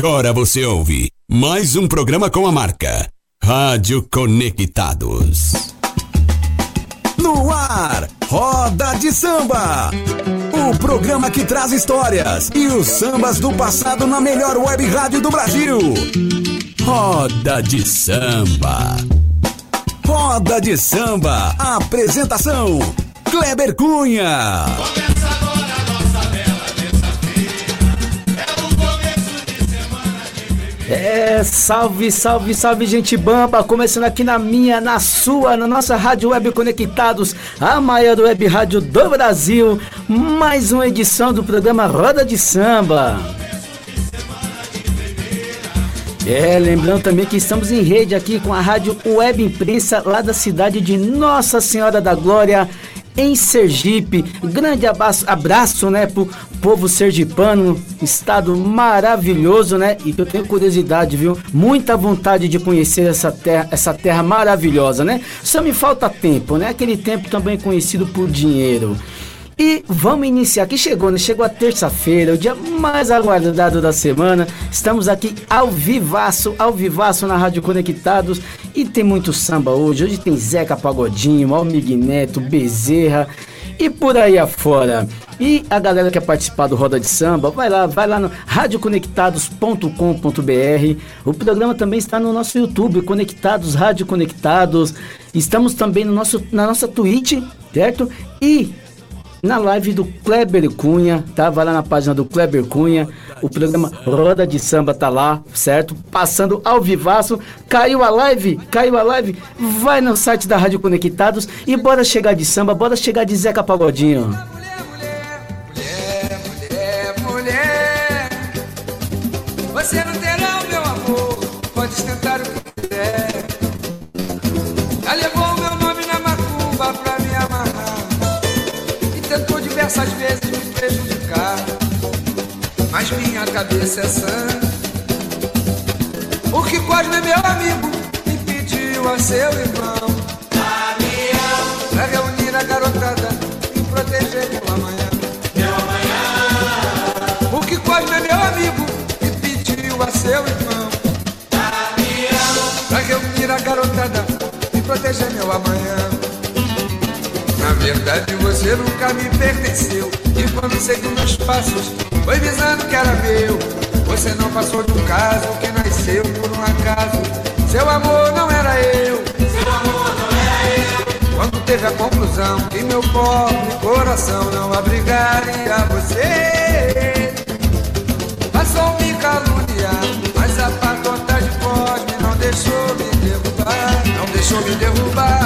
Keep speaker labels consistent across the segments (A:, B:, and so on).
A: Agora você ouve mais um programa com a marca Rádio Conectados.
B: No ar, Roda de Samba. O programa que traz histórias e os sambas do passado na melhor web rádio do Brasil. Roda de Samba. Roda de Samba. Apresentação: Kleber Cunha.
C: É, salve, salve, salve, gente bamba! Começando aqui na minha, na sua, na nossa Rádio Web Conectados, a maior web rádio do Brasil. Mais uma edição do programa Roda de Samba. É, lembrando também que estamos em rede aqui com a Rádio Web Imprensa lá da cidade de Nossa Senhora da Glória, em Sergipe. Grande abraço, abraço, né, pro povo sergipano, estado maravilhoso, né? E eu tenho curiosidade, viu? Muita vontade de conhecer essa terra, essa terra maravilhosa, né? Só me falta tempo, né? Aquele tempo também conhecido por dinheiro. E vamos iniciar aqui, chegou, né? Chegou a terça-feira, o dia mais aguardado da semana. Estamos aqui ao vivaço, ao vivaço na Rádio Conectados. E tem muito samba hoje. Hoje tem Zeca Pagodinho, Almig Neto, Bezerra e por aí afora. E a galera que quer participar do Roda de Samba, vai lá, vai lá no radioconectados.com.br. O programa também está no nosso YouTube, Conectados, Rádio Conectados. Estamos também no nosso, na nossa Twitch, certo? E na live do Kleber Cunha, tá? Vai lá na página do Kleber Cunha, o programa Roda de Samba tá lá, certo? Passando ao vivaço, caiu a live, caiu a live, vai no site da Rádio Conectados e bora chegar de samba, bora chegar de Zeca Pagodinho.
D: Diversas vezes me prejudicar, mas minha cabeça é sã. Porque Cosme é meu amigo e pediu a seu irmão pra reunir a garotada e proteger meu amanhã. O que Cosme é meu amigo e pediu a seu irmão Pra reunir a garotada e proteger meu amanhã verdade você nunca me pertenceu. E quando seguiu meus passos foi visando que era meu Você não passou de um caso que nasceu por um acaso. Seu amor não era eu. Quando teve a conclusão que meu pobre coração não abrigaria você. Passou me caluniar, mas a patota de Cosme não deixou me derrubar. Não deixou me derrubar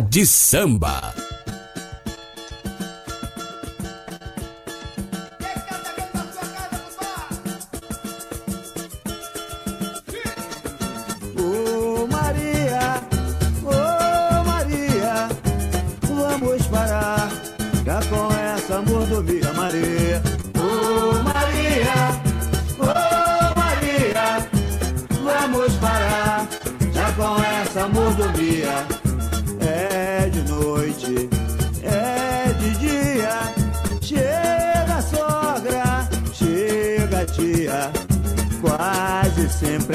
D: De
A: Samba.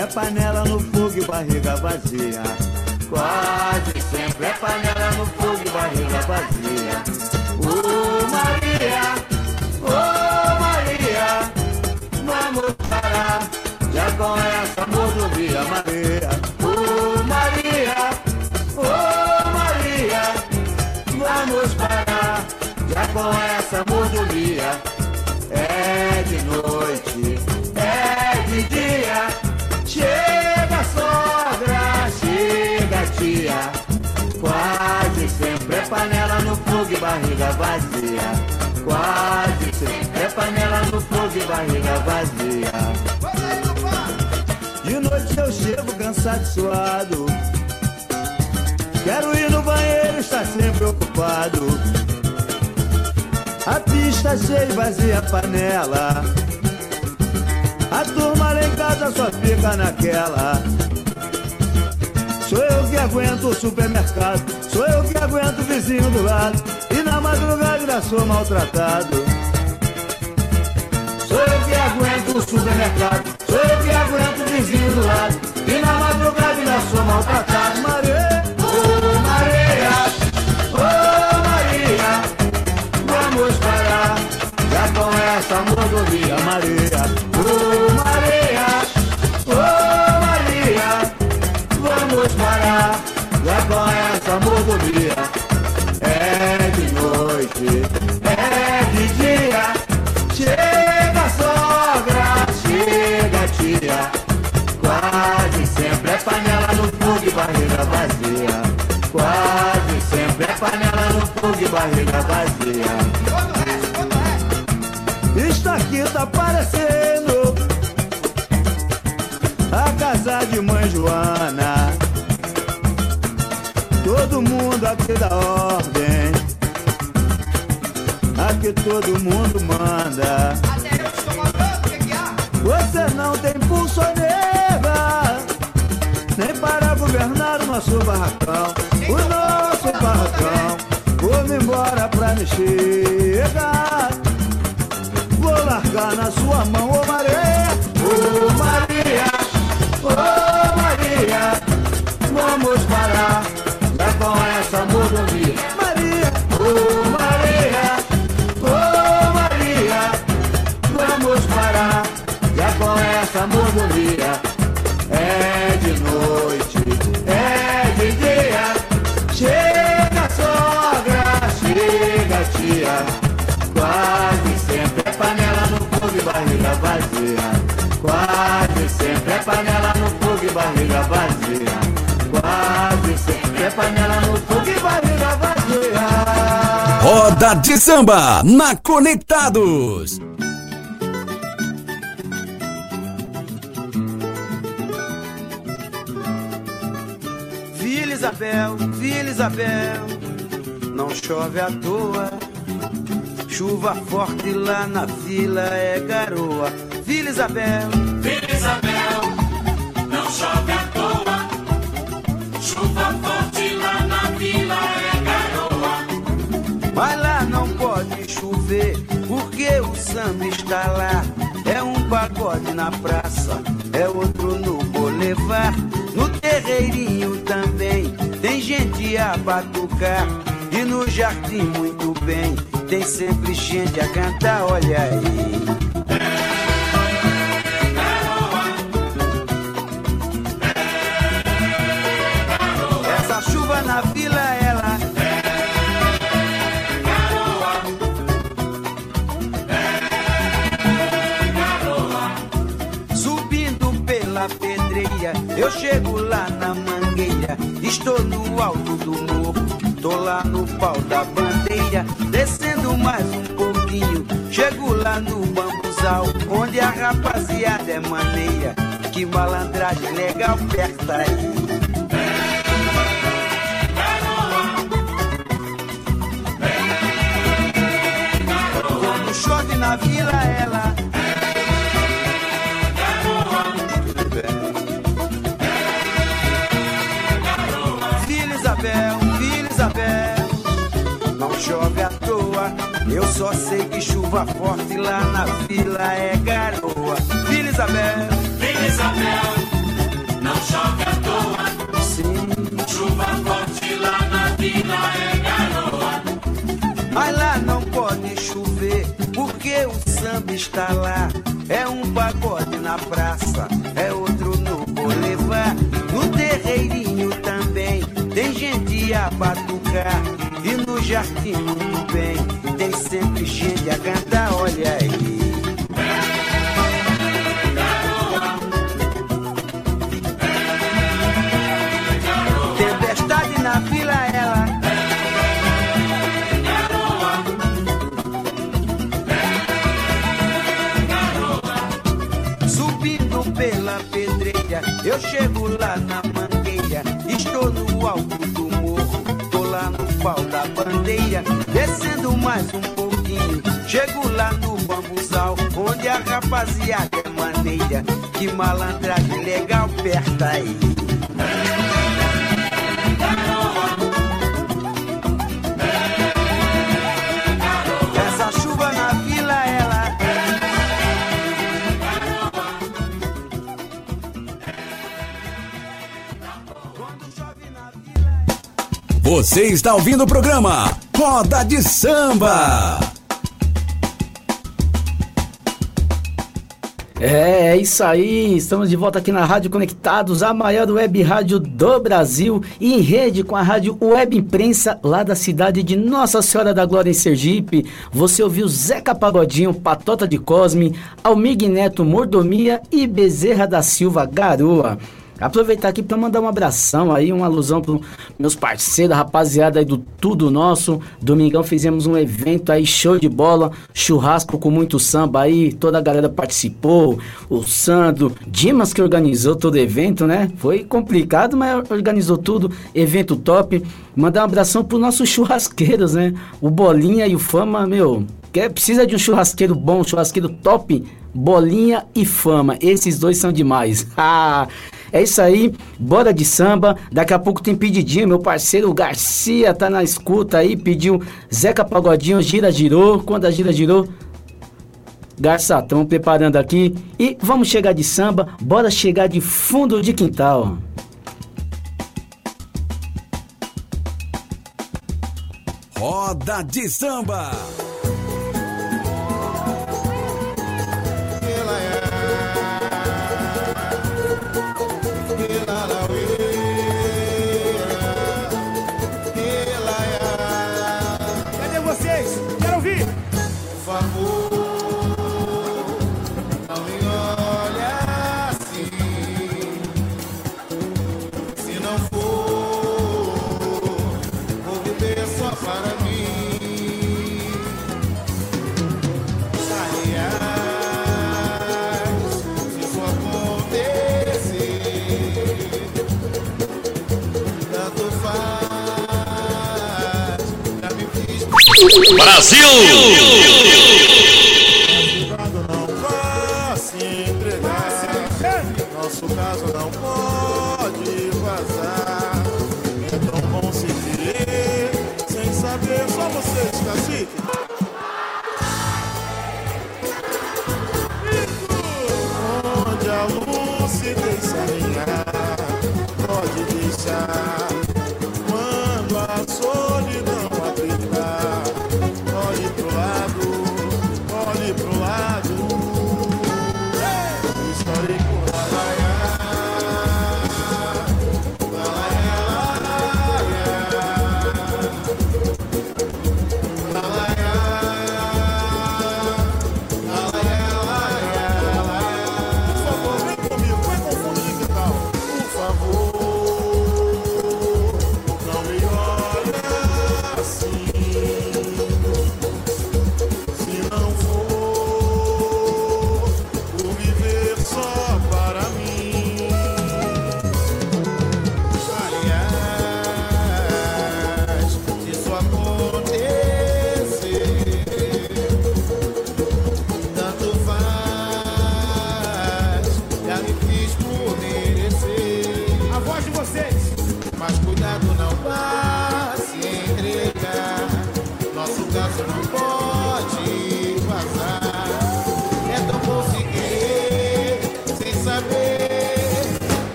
E: Sempre é panela no fogo e barriga vazia. Quase sempre é panela no fogo e barriga vazia. Ô Maria, ô Maria, vamos parar já com essa mordomia, Maria. Panela no fogo e barriga vazia. De noite eu chego cansado suado. Quero ir no banheiro, está sempre ocupado. A pista cheia e vazia a panela. A turma lá em casa só fica naquela. Sou eu que aguento o supermercado, sou eu que aguento o vizinho do lado. E na madrugada sou maltratado. Sou eu que aguento o supermercado, sou eu que aguento o vizinho do lado. E na madrugada ainda sou maltratado. Maria, ô Maria, ô Maria, vamos parar já com essa mordomia, Maria. Panela no fogo e barriga vazia. Isto aqui tá parecendo a casa de mãe Joana. Todo mundo aqui dá ordem. Aqui todo mundo manda. Você não tem pulso neva, nem para governar o nosso barracão. O nosso barracão. Vou-me embora pra me chegar. Vou largar na sua mão, ô Maria, ô Maria, ô Maria. Barriga vazia. Quase sempre é panela no fogo e barriga vazia.
B: Roda de samba na Conectados.
F: Vila Isabel, Vila Isabel, não chove à toa. Chuva forte lá na vila é garoa. Vila Isabel,
G: Vila Isabel,
F: chover porque o samba está lá. É um pagode na praça, é outro no boulevard. No terreirinho também tem gente a batucar. E no jardim muito bem, tem sempre gente a cantar, olha aí. Chego lá na mangueira. Estou no alto do morro, tô lá no pau da bandeira. Descendo mais um pouquinho, chego lá no bambuzal, onde a rapaziada é maneira. Que malandragem legal perto aí. Chove na vila, ela chove à toa. Eu só sei que chuva forte lá na vila é garoa. Vila Isabel,
H: Vila Isabel, não chove à toa.
F: sim.
H: Chuva forte lá na vila é garoa.
F: Mas lá não pode chover, porque o samba está lá. É um pagode na praça, é outro no boulevard. No terreirinho também tem gente a batucar. E no jardim do bem tem sempre gente a cantar, olha aí. Descendo mais um pouquinho, chego lá no bambuzal, onde a rapaziada é maneira. Que malandragem legal perto aí. Essa chuva na vila, ela.
I: Você está ouvindo o programa Roda de Samba.
C: É, é isso aí, estamos de volta aqui na Rádio Conectados, a maior web rádio do Brasil em rede com a Rádio Web Imprensa lá da cidade de Nossa Senhora da Glória em Sergipe. Você ouviu Zeca Pagodinho, Patota de Cosme, Almig Neto Mordomia e Bezerra da Silva Garoa. Aproveitar aqui para mandar um abração aí, uma alusão para meus parceiros, rapaziada aí do Tudo Nosso. Domingão fizemos um evento aí, show de bola, churrasco com muito samba aí, toda a galera participou. O Sandro, Dimas que organizou todo o evento, né? Foi complicado, mas organizou tudo, evento top. Mandar um abração para nossos churrasqueiros, né? O Bolinha e o Fama, meu, quer, precisa de um churrasqueiro bom, um churrasqueiro top, Bolinha e Fama. Esses dois são demais. Ah, é isso aí, bora de samba. Daqui a pouco tem pedidinho, meu parceiro Garcia tá na escuta aí, pediu Zeca Pagodinho, gira girou. Quando a gira girou, Garçatão preparando aqui. E vamos chegar de samba, bora chegar de fundo de quintal.
I: Roda de Samba.
J: Fiz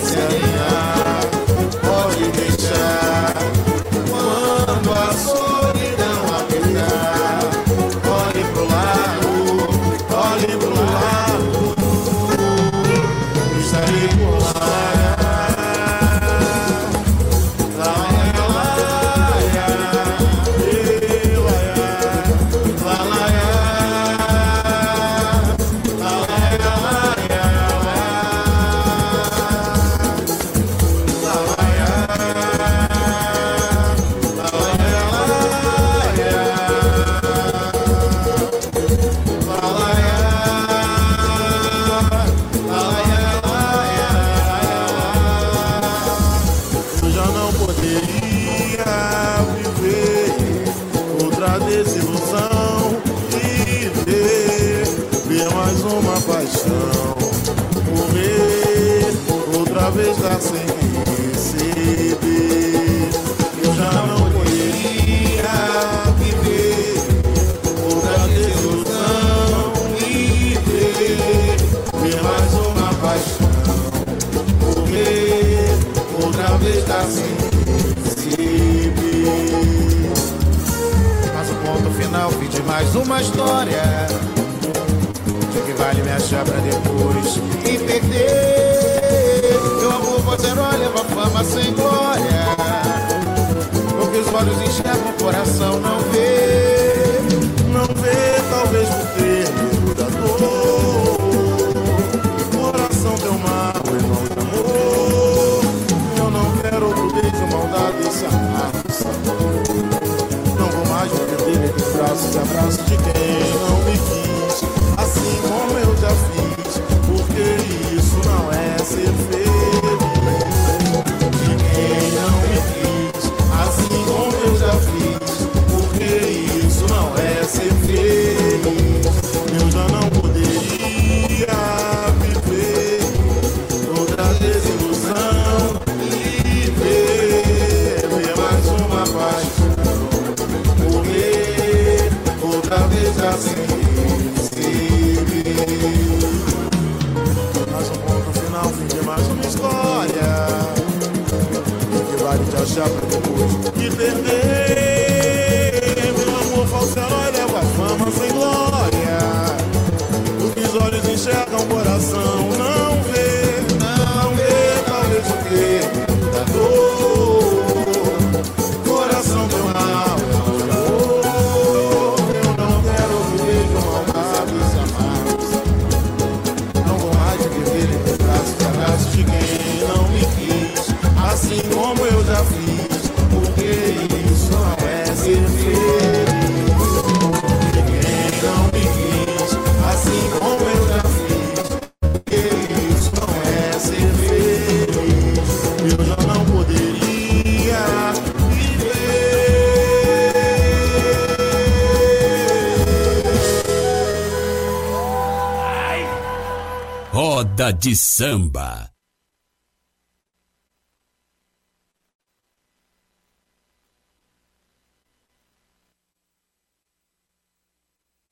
J: se alinhar. Pode. Uma história. De que vale me achar pra depois me perder? Meu amor pode herói leva fama sem glória. Porque os olhos enxergam, o coração não vê. Não vê, talvez por de
A: samba.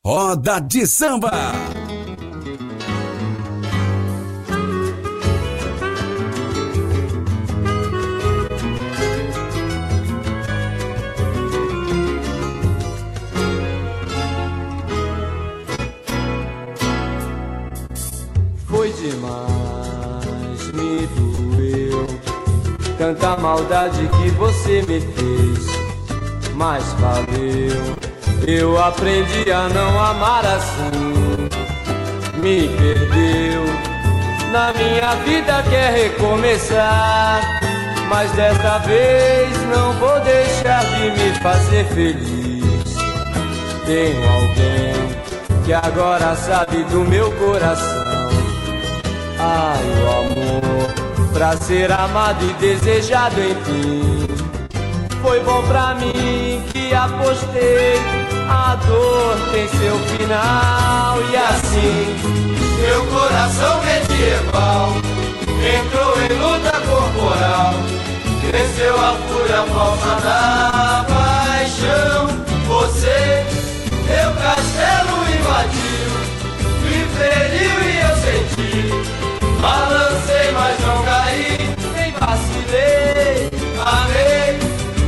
B: Roda de samba.
K: Tanta maldade que você me fez. Mas valeu Eu aprendi a não amar assim. Me perdeu Na minha vida quer recomeçar. Mas desta vez não vou deixar de me fazer feliz. Tenho alguém que agora sabe do meu coração. Ai, o amor, pra ser amado e desejado enfim. Foi bom pra mim que apostei, a dor tem seu final. E assim, meu coração medieval entrou em luta corporal. Cresceu a fúria falsa da paixão. Você, meu castelo invadiu, me feriu. Balancei, mas não caí, nem vacilei. Amei,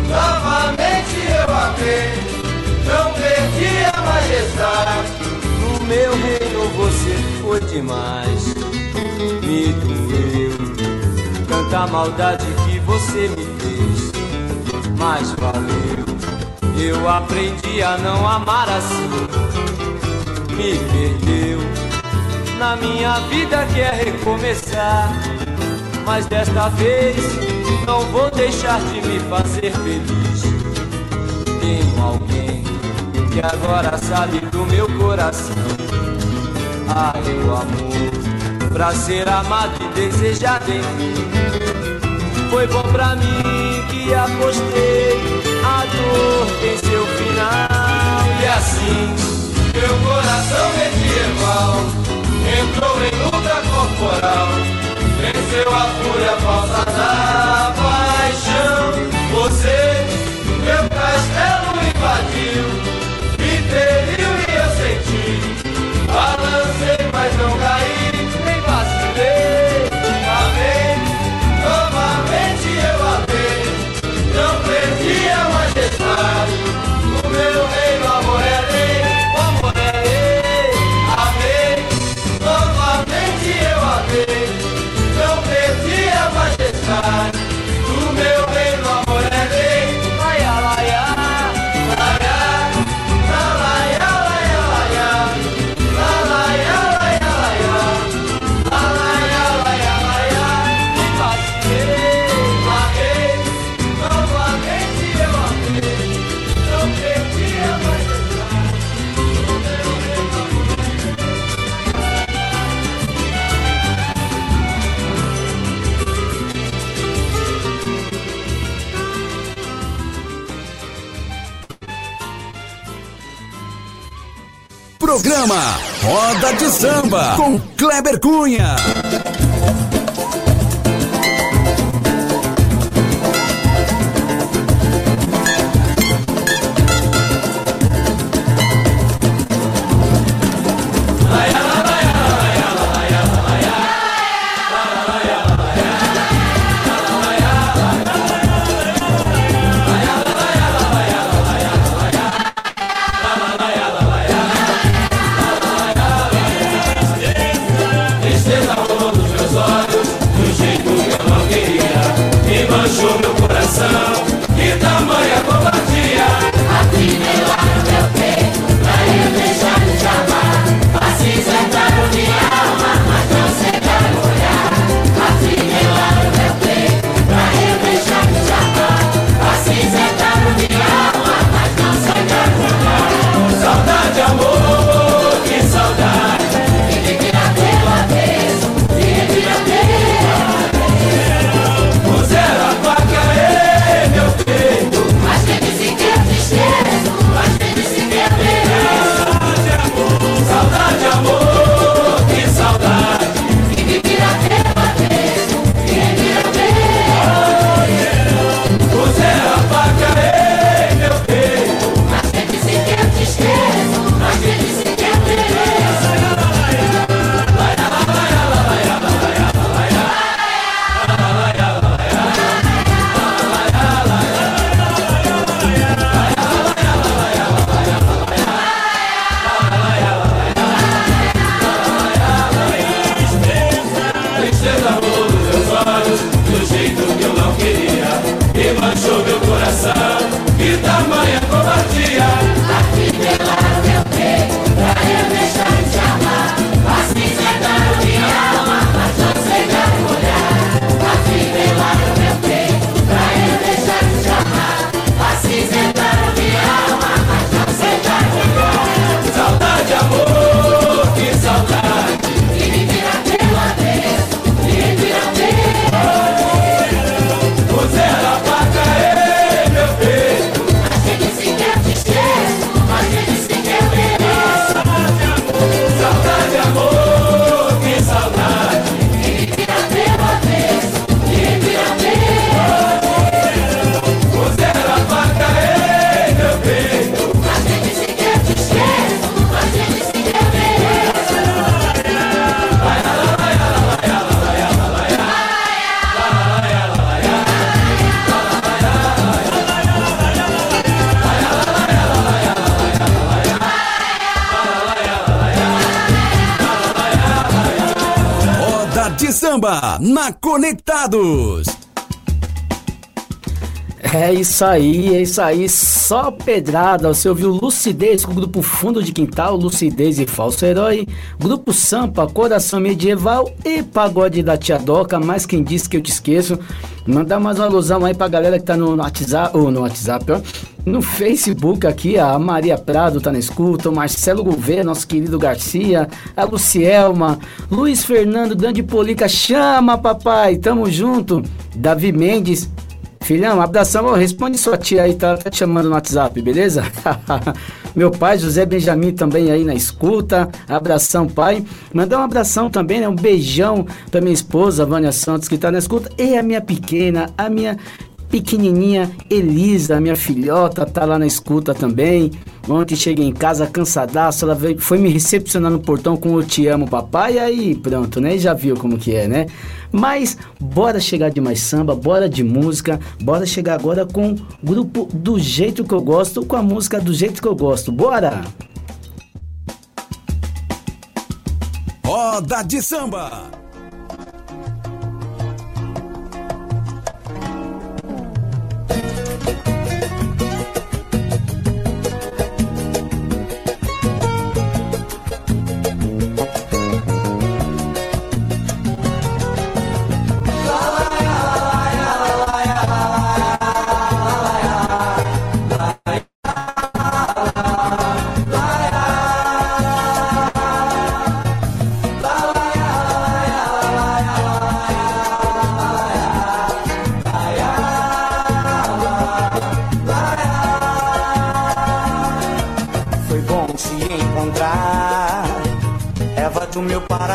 K: novamente eu amei. Não perdi a majestade. No meu reino você foi demais. Me doeu tanta maldade que você me fez. Mas valeu, eu aprendi a não amar assim. Me perdeu na minha vida quer recomeçar. Mas desta vez não vou deixar de me fazer feliz. Tenho alguém que agora sabe do meu coração. Ai, o amor, pra ser amado e desejado em mim. Foi bom pra mim que apostei, a dor tem seu final. E assim, meu coração medieval entrou em luta corporal, venceu a fúria falsa da paixão. Você, meu castelo invadiu,
B: Programa Roda de Samba com Kleber Cunha.
C: Isso aí, é isso aí, só pedrada. Você ouviu Lucidez com o grupo Fundo de Quintal, Lucidez e Falso Herói, Grupo Sampa, Coração Medieval e Pagode da Tia Doca, mas quem disse que eu te esqueço. Mandar mais uma alusão aí pra galera que tá no WhatsApp, ou no WhatsApp, ó. No Facebook aqui, a Maria Prado tá na escuta, o Marcelo Gouveia, nosso querido Garcia, a Lucielma, Luiz Fernando, Grande Polica, chama papai, tamo junto. Davi Mendes, Filhão, abração, responde sua tia aí, tá, tá te chamando no WhatsApp, beleza? Meu pai, José Benjamin, também aí na escuta. Abração, pai. Mandar um abração também, né? Um beijão pra minha esposa, Vânia Santos, que tá na escuta. E a minha pequena, a minha pequenininha Elisa, minha filhota, tá lá na escuta também. Ontem cheguei em casa cansadaço, ela veio, foi me recepcionar no portão com eu te amo, papai, e aí pronto, né? Já viu como que é, né? Mas bora chegar de mais samba, bora de música, bora chegar agora com o grupo do jeito que eu gosto, com a música do jeito que eu gosto. Bora!
B: Roda de Samba.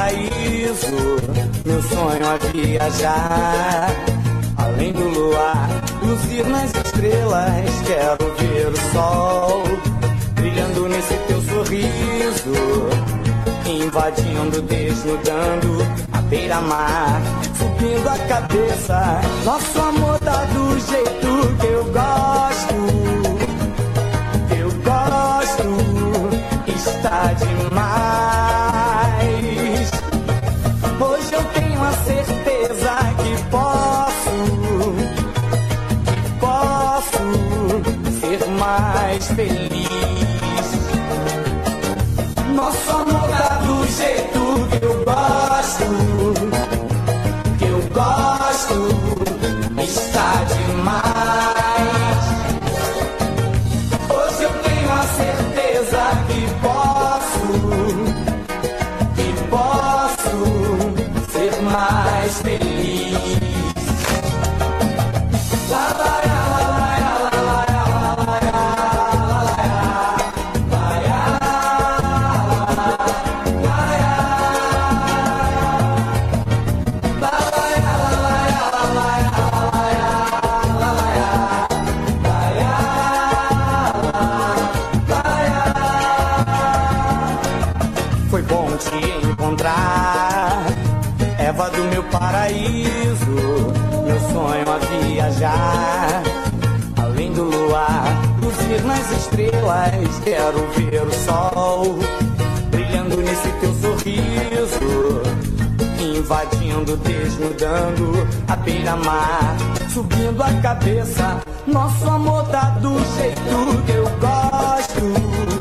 L: Paraíso, meu sonho é viajar. Além do luar, luzir nas estrelas, quero ver o sol brilhando nesse teu sorriso, invadindo, desnudando a beira-mar, subindo a cabeça. Nosso amor tá do jeito que eu gosto, quero ver o sol brilhando nesse teu sorriso, invadindo, desnudando a beira-mar, subindo a cabeça. Nosso amor tá do jeito que eu gosto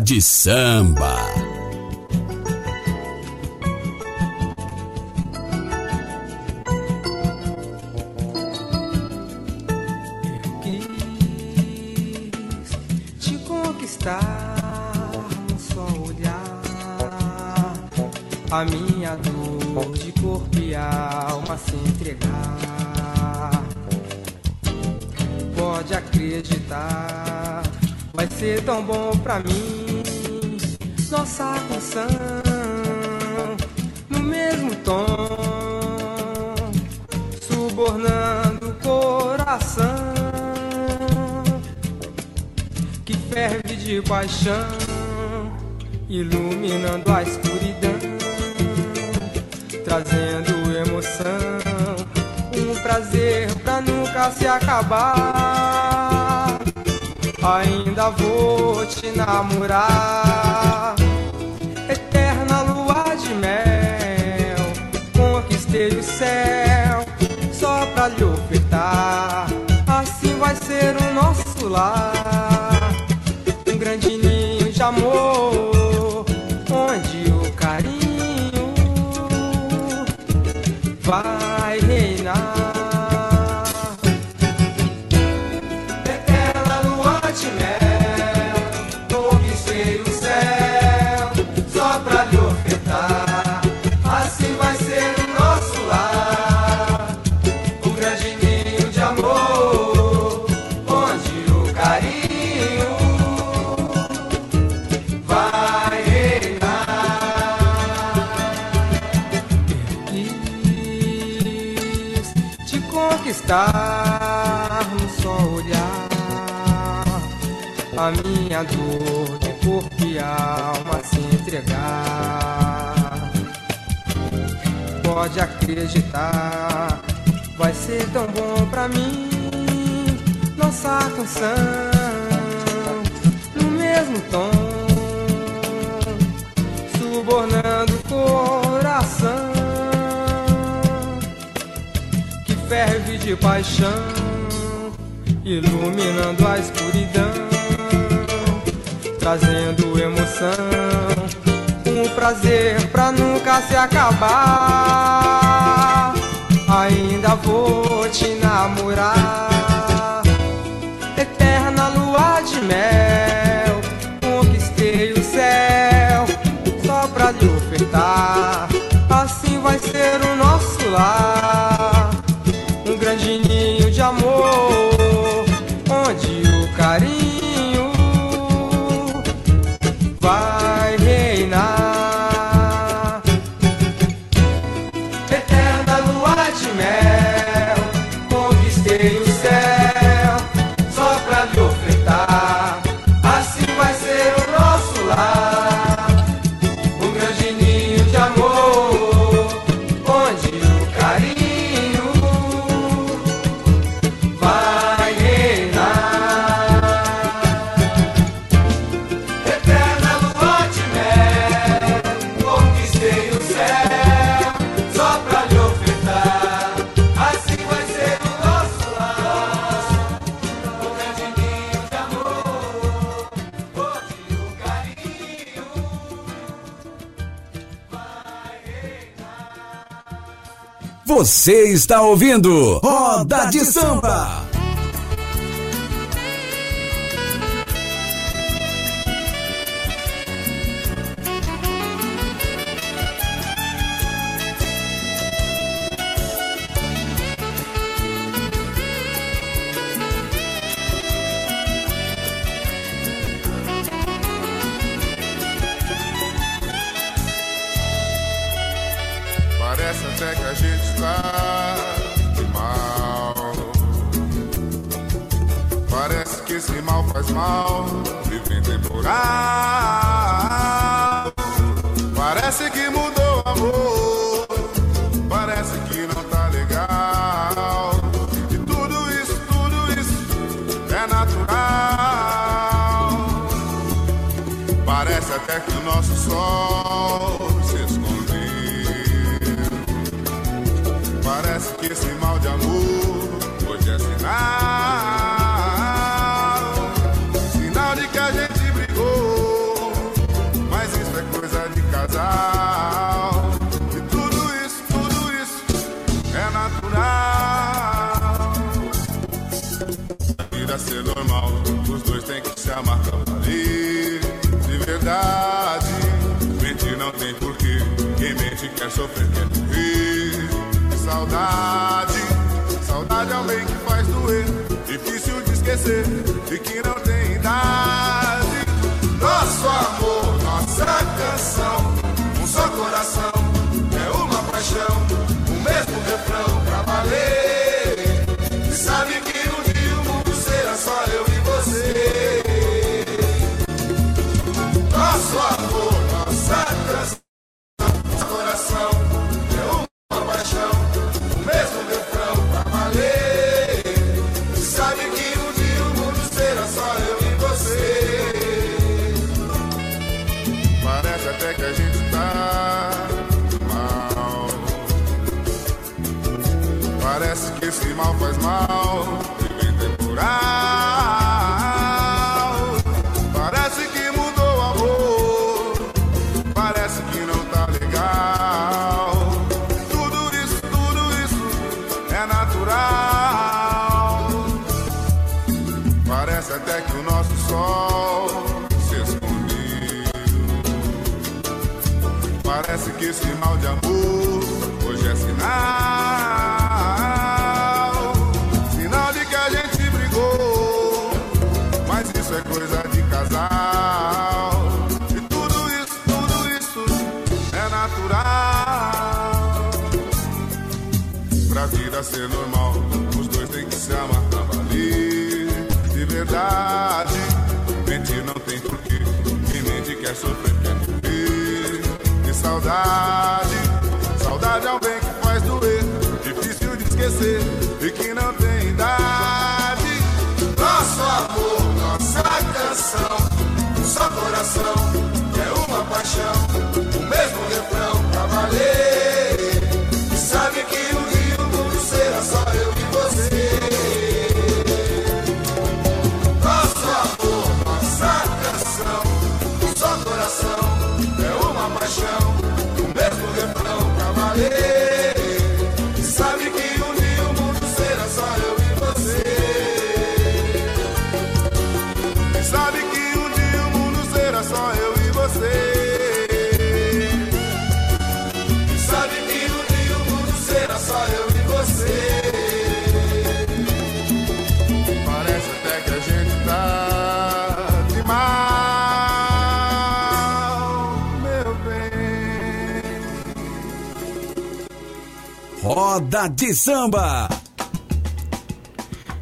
A: De samba.
K: Nossa canção no mesmo tom, subornando o coração que ferve de paixão, iluminando a escuridão, trazendo emoção, um prazer pra nunca se acabar. Ainda vou te namorar, eterna lua de mel, conquistei o céu só pra lhe ofertar. Assim vai ser o nosso lar. Um grande ninho de amor, onde o carinho vai dor de corpo e alma se entregar. Pode acreditar, vai ser tão bom pra mim nossa canção no mesmo tom, subornando o coração que ferve de paixão, iluminando a escuridão trazendo emoção, um prazer pra nunca se acabar. Ainda vou te namorar, eterna lua de mel. Conquistei o céu só pra lhe ofertar. Assim vai ser o nosso lar.
M: Você está ouvindo Roda de Samba. sua força.
B: Roda de samba.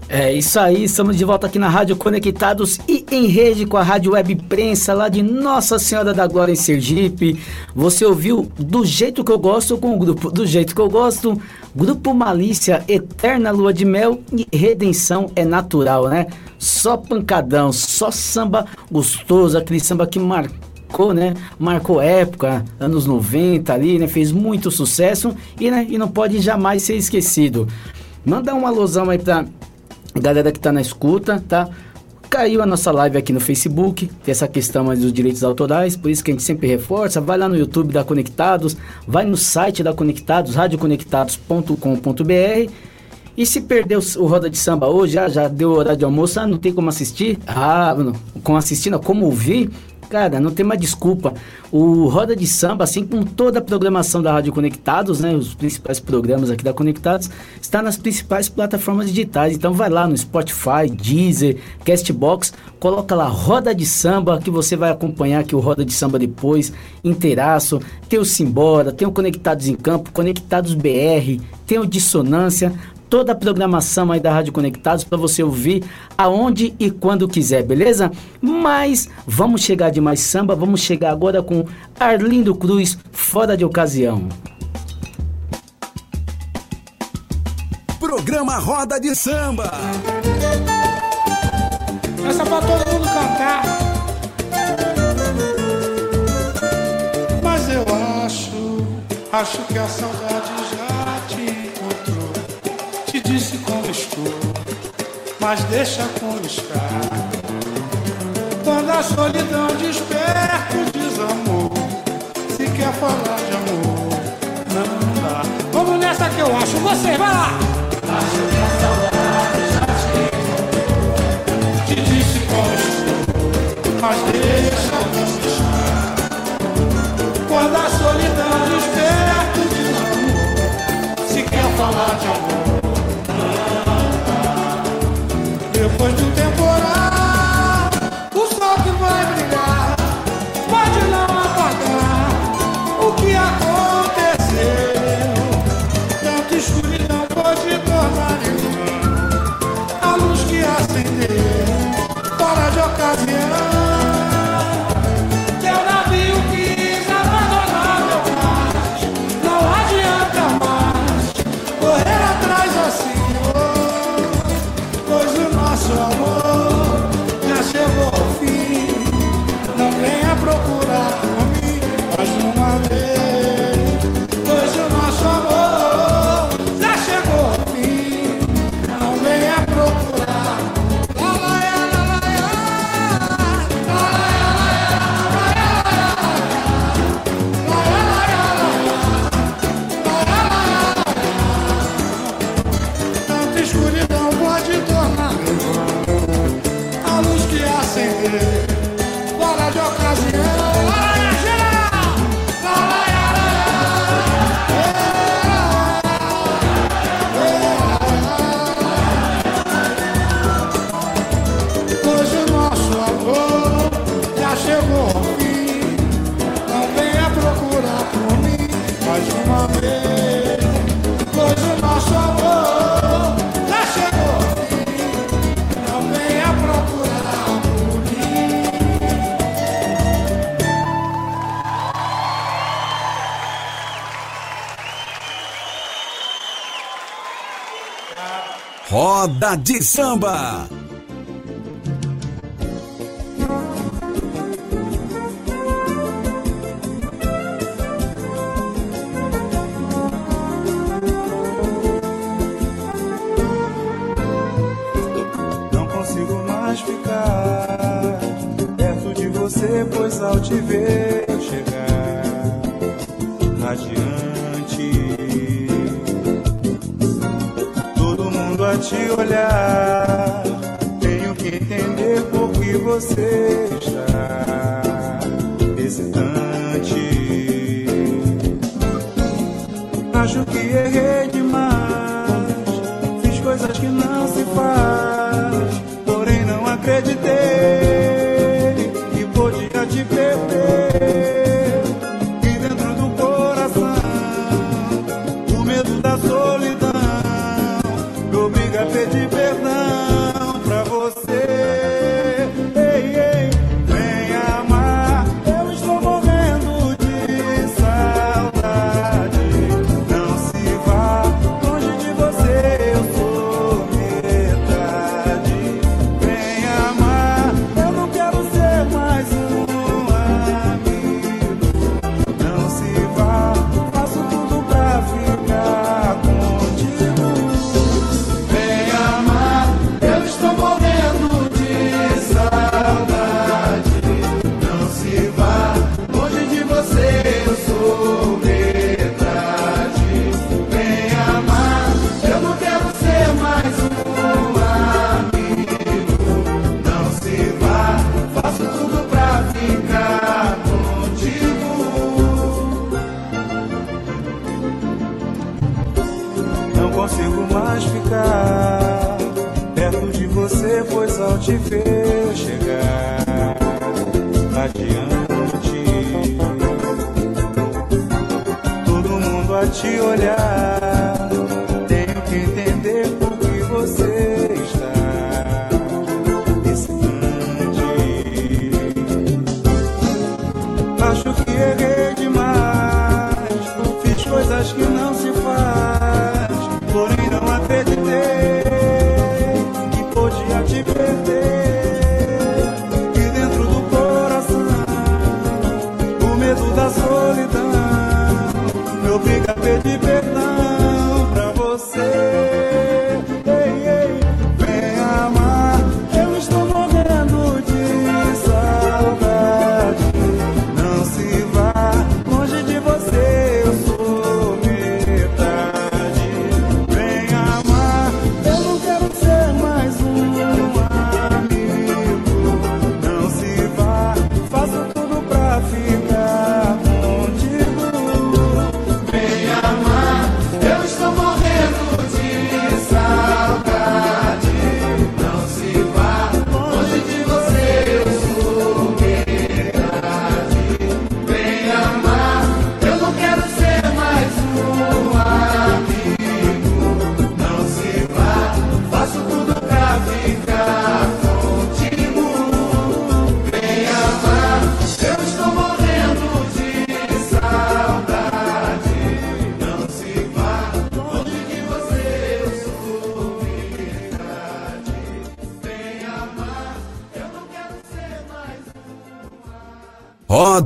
C: É isso aí, estamos de volta aqui na Rádio Conectados e em rede com a Rádio Web Prensa lá de Nossa Senhora da Glória em Sergipe. Você ouviu Do Jeito Que Eu Gosto com o grupo Do Jeito Que Eu Gosto, Grupo Malícia, Eterna Lua de Mel e Redenção é Natural, né? Só pancadão, só samba gostoso, aquele samba que marcou, né? Marcou época, anos 90 ali, né? Fez muito sucesso e, né? e não pode jamais ser esquecido. Manda um alusão aí pra galera que tá na escuta, tá? Caiu a nossa live aqui no Facebook, tem essa questão dos direitos autorais, por isso que a gente sempre reforça. Vai lá no YouTube da Conectados, vai no site da Conectados, radioconectados.com.br. E se perdeu o Roda de Samba hoje, ah, já deu horário de almoço, ah, não tem como assistir? Ah, assistir, não, como ouvir? Cara, não tem mais desculpa. O Roda de Samba, assim como toda a programação da Rádio Conectados, né, os principais programas aqui da Conectados, está nas principais plataformas digitais. Então vai lá no Spotify, Deezer, Castbox, coloca lá Roda de Samba, que você vai acompanhar aqui o Roda de Samba depois, inteiraço. Tem o Simbora, tem o Conectados em Campo, Conectados BR, tem o Dissonância, toda a programação aí da Rádio Conectados para você ouvir aonde e quando quiser, beleza? Mas vamos chegar de mais samba, vamos chegar agora com Arlindo Cruz, fora de ocasião.
B: Programa Roda de Samba.
N: Essa é pra todo mundo cantar. Mas eu acho, acho que a saudade mas deixa está. Quando a solidão desperta o desamor, se quer falar de amor, não dá. Vamos nessa que eu acho, você, vai lá! Acho que a saudade já te te disse como estou, mas deixa está. Quando a solidão desperta o desamor, se quer falar de amor, De
B: Samba.
O: que você está hesitante. Acho que errei.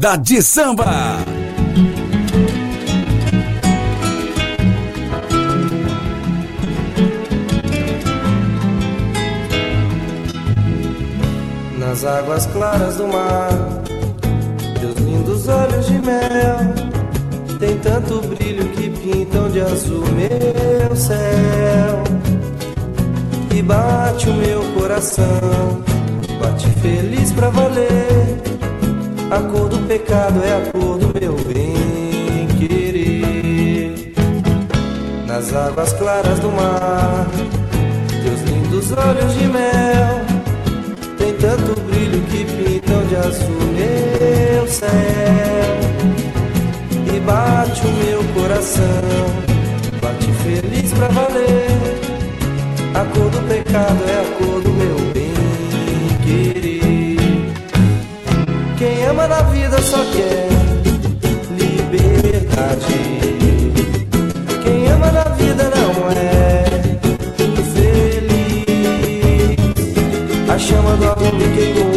B: Roda de Samba.
P: Nas águas claras do mar, teus lindos olhos de mel tem tanto brilho que pintam de azul meu céu. E bate o meu coração, bate feliz pra valer a cor do pecado é a cor do meu bem querer. Nas águas claras do mar, teus lindos olhos de mel. Tem tanto brilho que pintam de azul meu céu. E bate o meu coração, bate feliz pra valer. A cor do pecado é a cor do meu nada, só quer liberdade. Quem ama na vida não é infeliz. A chama do amor me queimou.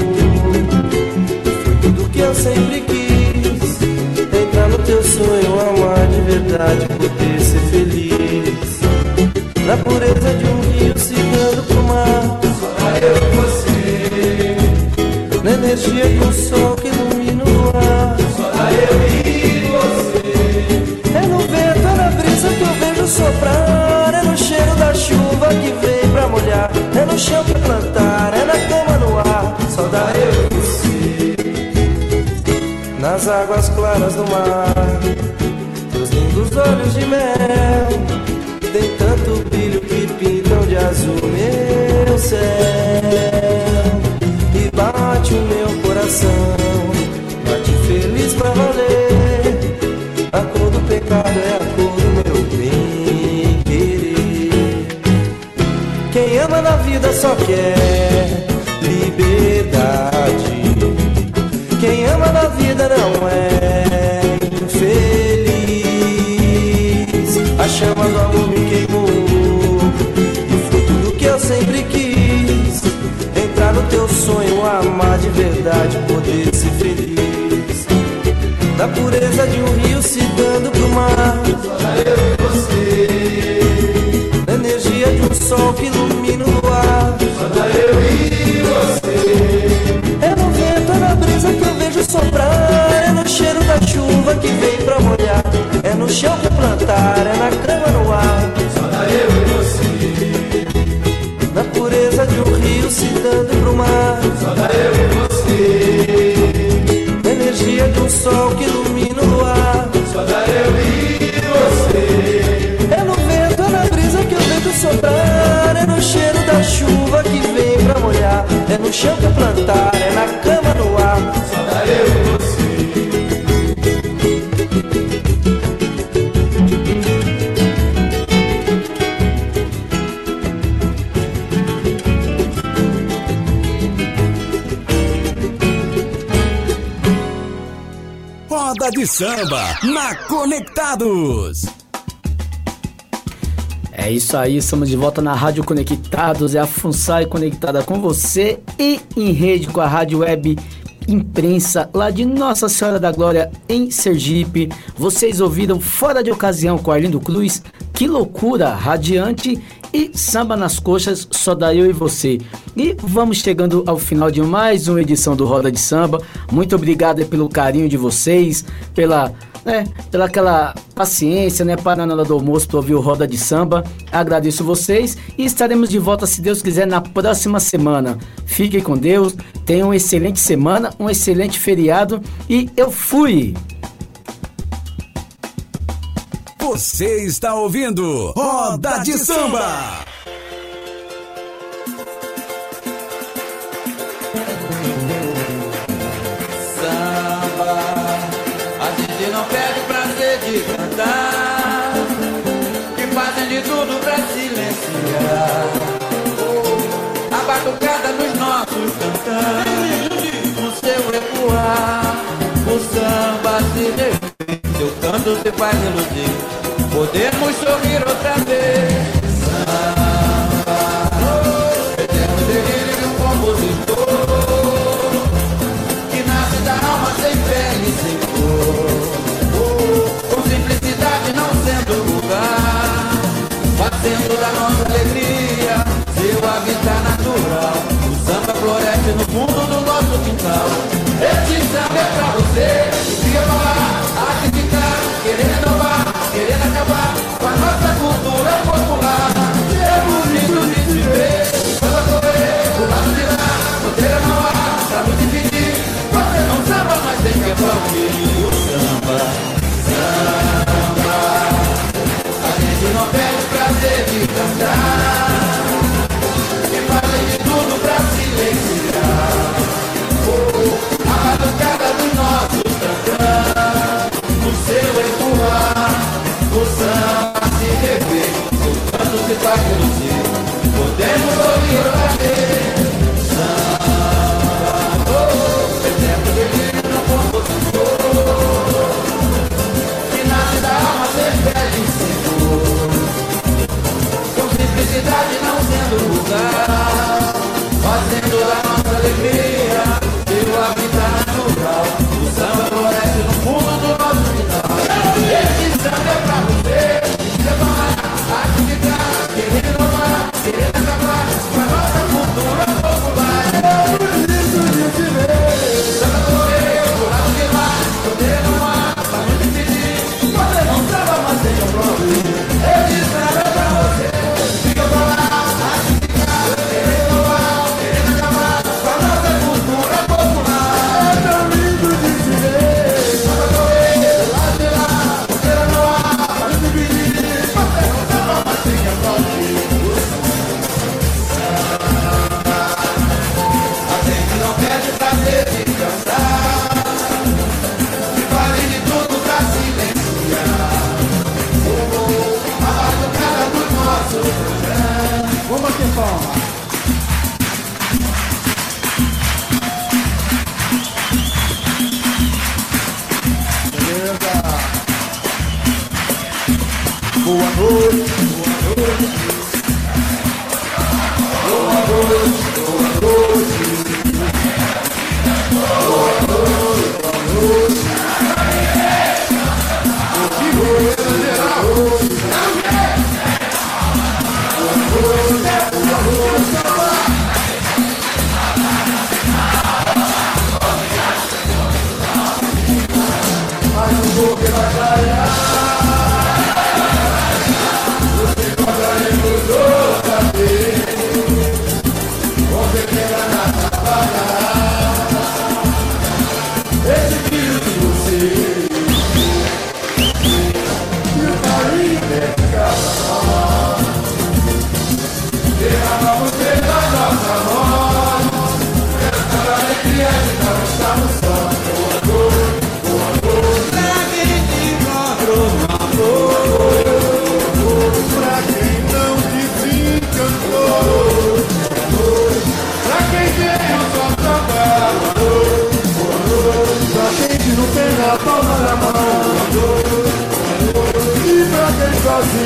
P: Foi tudo que eu sempre quis. Entrar no teu sonho, amar de verdade, poder ser feliz. Na pureza de um rio se águas claras do mar. Teus lindos olhos de mel. Tem tanto brilho que pintam de azul meu céu. Amar de verdade, poder ser feliz. Na pureza de um rio se dando pro mar. Só eu e você. Na energia de um sol que ilumina o ar. Só eu e você. É no vento, é na brisa que eu vejo soprar. É no cheiro da chuva que vem pra molhar. É no chão pra plantar, é na cama no sol que ilumina o ar. Só eu e você. É no vento, é na brisa que eu vejo soprar. É no cheiro da chuva que vem pra molhar. É no chão pra plantar,
B: samba na Conectados.
C: É isso aí, estamos de volta na Rádio Conectados, é a FUNSAI conectada com você e em rede com a Rádio Web Imprensa lá de Nossa Senhora da Glória em Sergipe. Vocês ouviram Fora de Ocasião com Arlindo Cruz, Que Loucura, Radiante e Samba nas Coxas, Só da Eu e Você. E vamos chegando ao final de mais uma edição do Roda de Samba. Muito obrigado pelo carinho de vocês, pela né, pela aquela paciência, né, para na hora do almoço para ouvir o Roda de Samba. Agradeço vocês e estaremos de volta, se Deus quiser, na próxima semana. Fiquem com Deus, tenham uma excelente semana, um excelente feriado e eu fui!
B: Você está ouvindo Roda de Samba.
D: Samba, a gente não perde prazer de cantar, que fazem de tudo pra silenciar. A batucada nos nossos cantantes, no seu recuar, Podemos sorrir outra vez. Samba, eterno delírio de um compositor que nasce da alma sem pele e sem cor. Com simplicidade não sendo vulgar, fazendo da nossa alegria seu habitat natural. O samba floresce no fundo do nosso quintal. Esse samba é pra você que queria falar,
J: Bye.